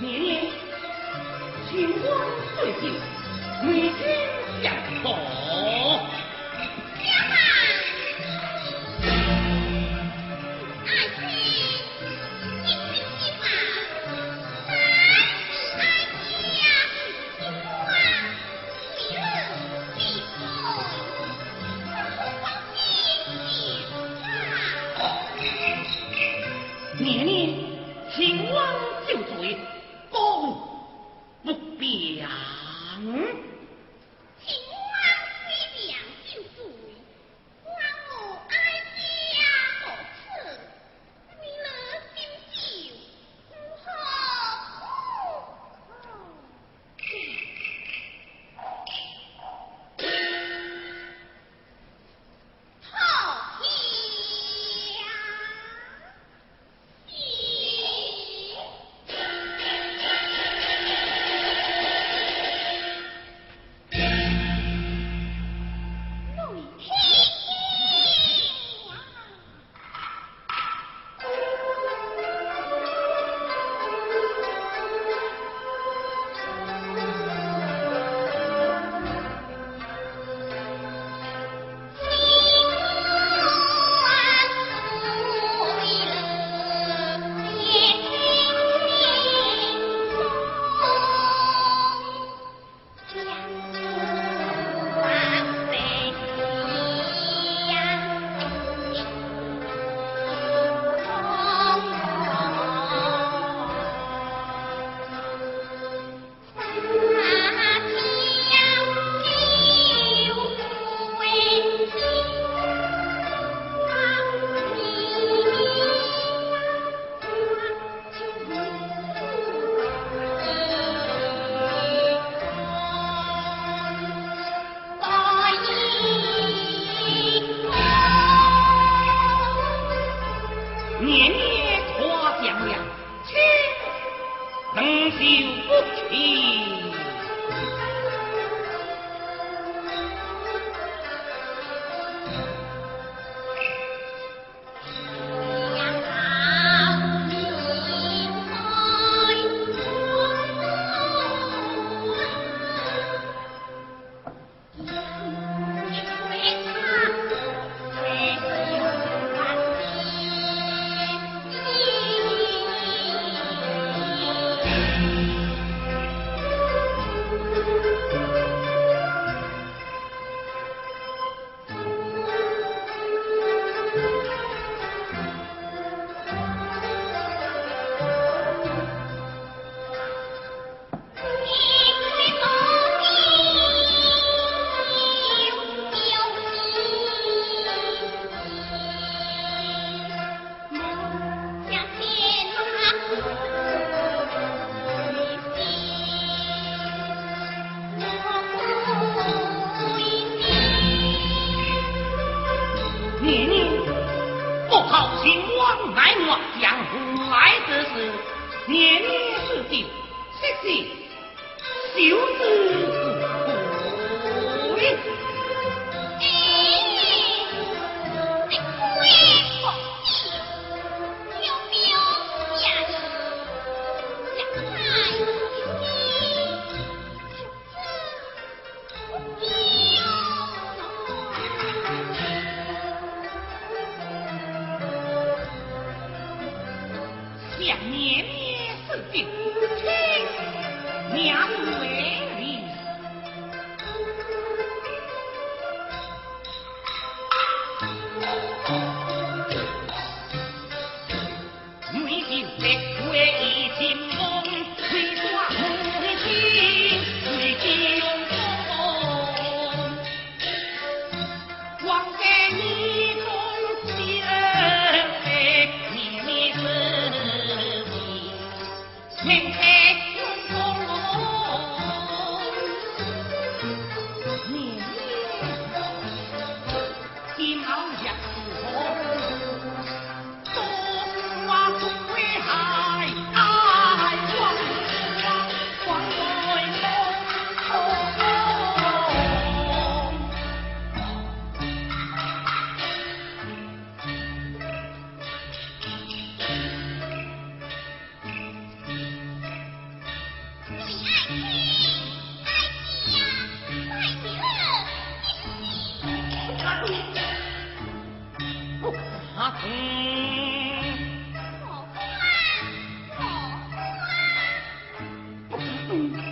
年年清官岁岁美君相逢。娘，娘娘，你不必。娘怀你，我已经来。Please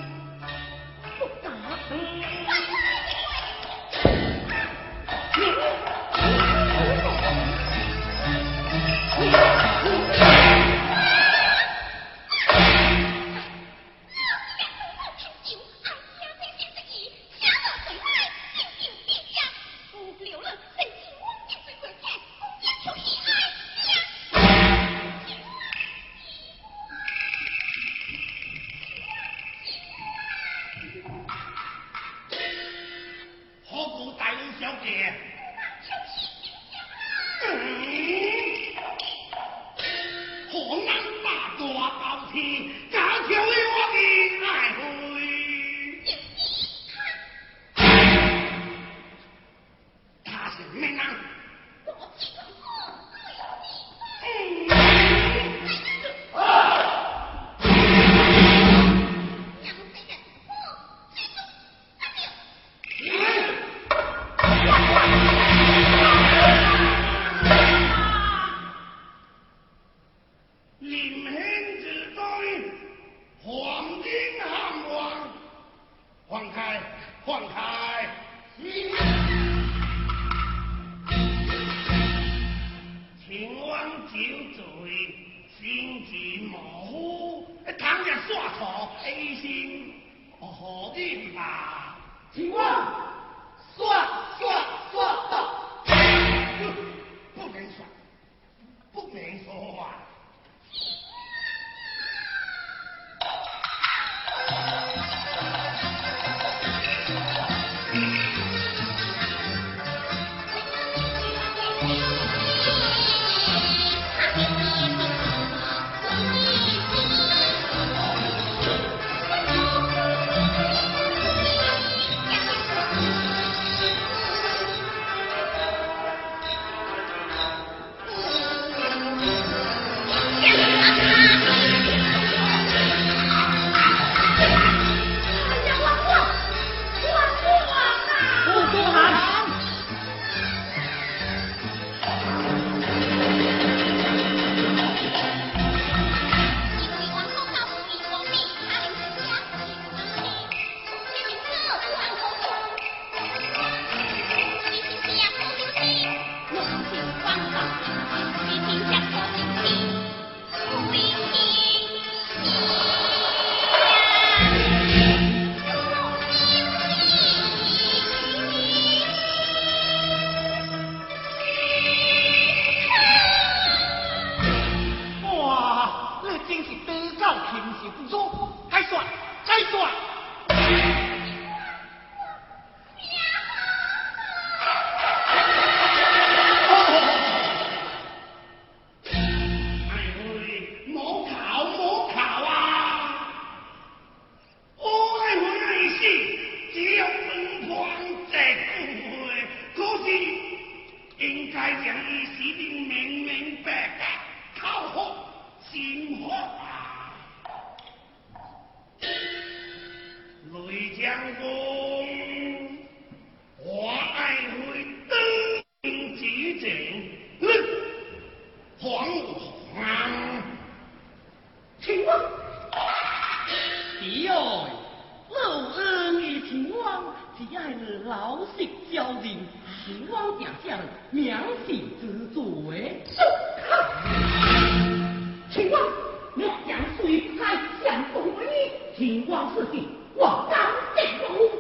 希望世界王物安主万物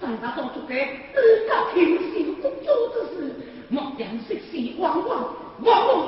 在他做出这至高虔诚的之时莫将世事妄妄忘忘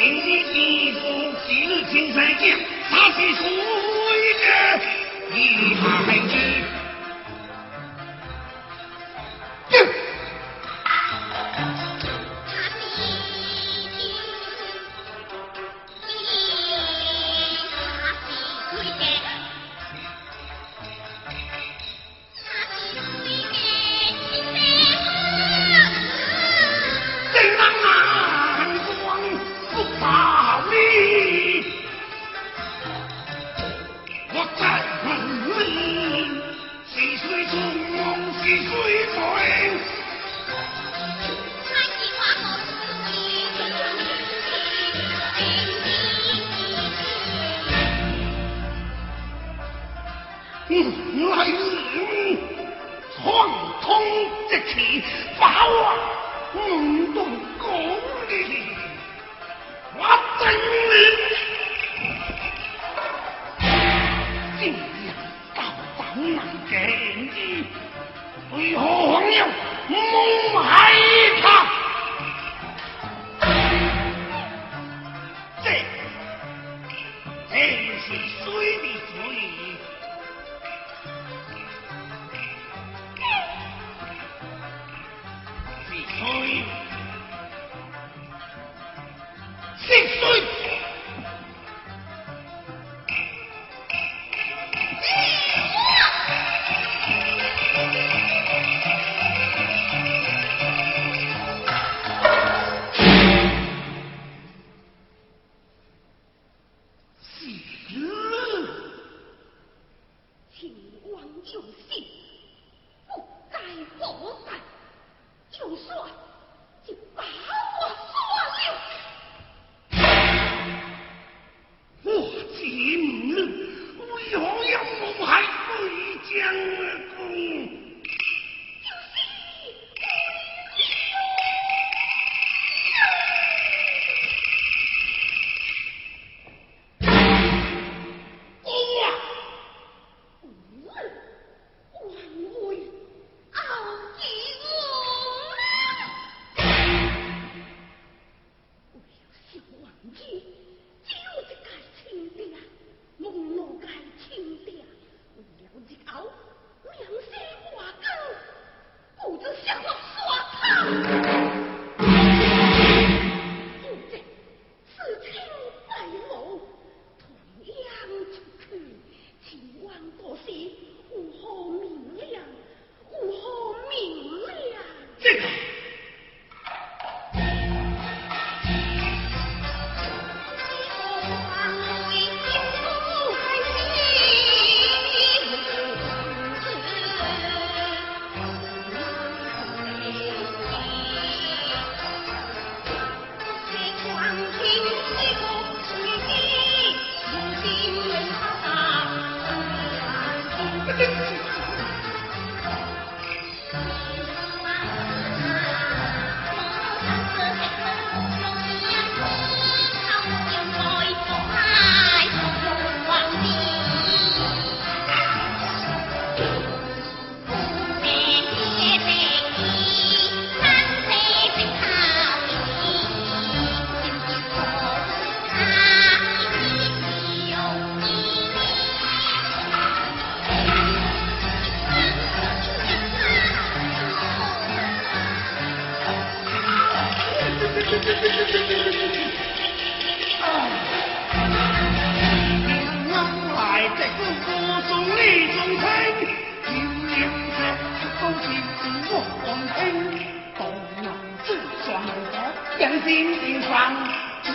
来这个歌中李宗盛，有两首高兴。刀，啪！只能开力量操心，春餐。李总管，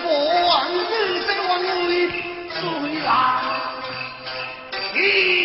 王子这个王位，谁来？你。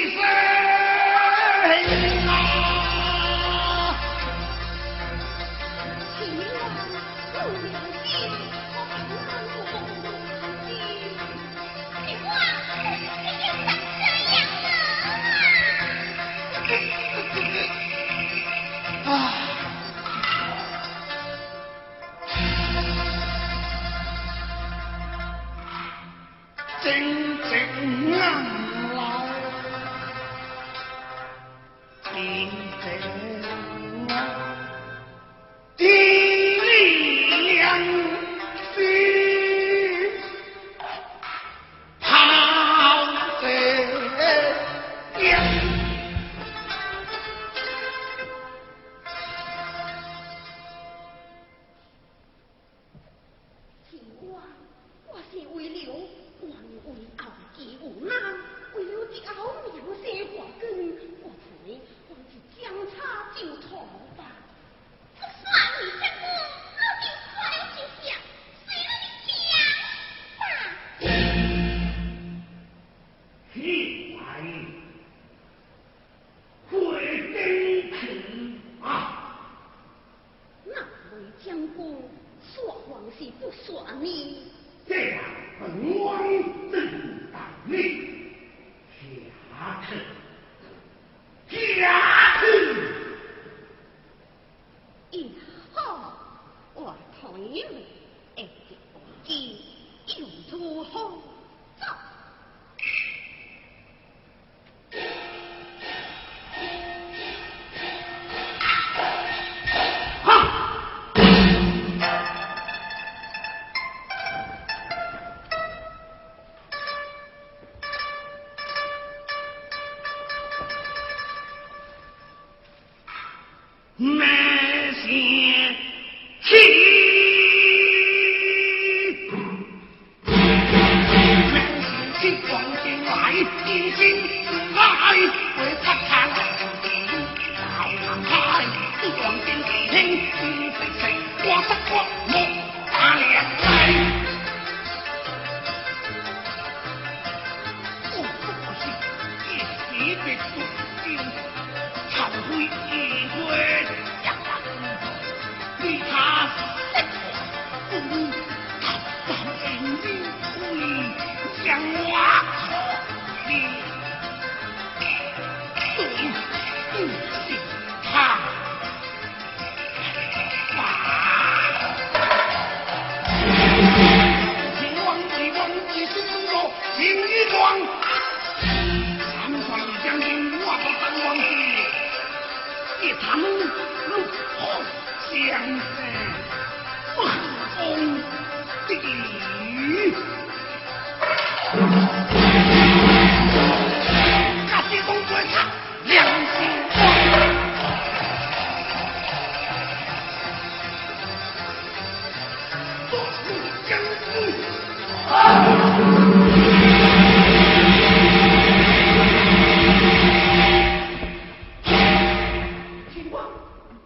一心之爱会。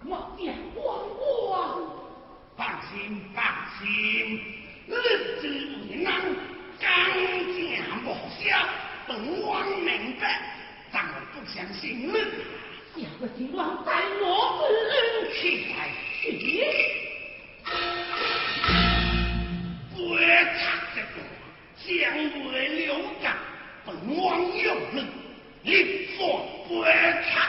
莫见慌慌。放心放心，你子为人，刚健莫笑，本王明白，但我不相信你。要个今晚带我恩起来去。不差这个，将为留感，本王有能，一说不差。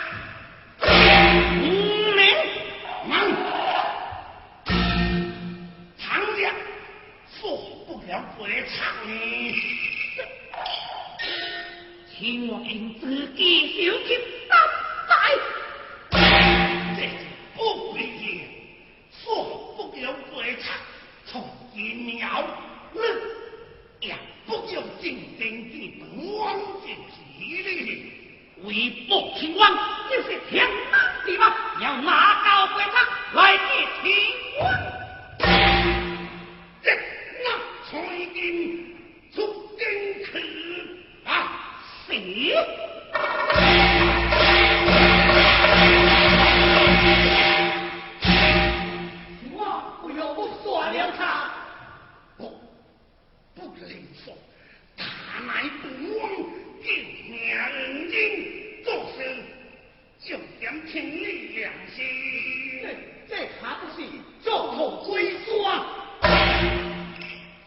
请我银自己小姐当代，这是不必。说不要不唱，从今了日也不要静静地望着你了。为不清王，这是天大地吗？要拿高官他来给亲王。我已经足经去啊，死！我不用算了他，不，不能，不，做事，你良心。这还不是归？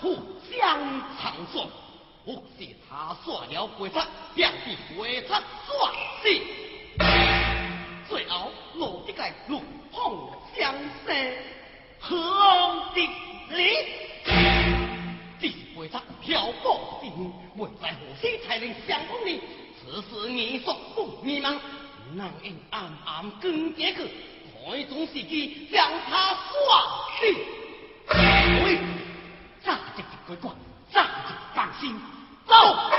互相长算，不是他耍了规法，便被规法耍死。最后落一个龙凤相生，何的理？这是规则漂泊之人，未在何时才能相逢呢？此事你所不迷茫，能用暗暗跟结去，看种时机将他耍死。喂，炸这一鬼怪，炸这放心，走。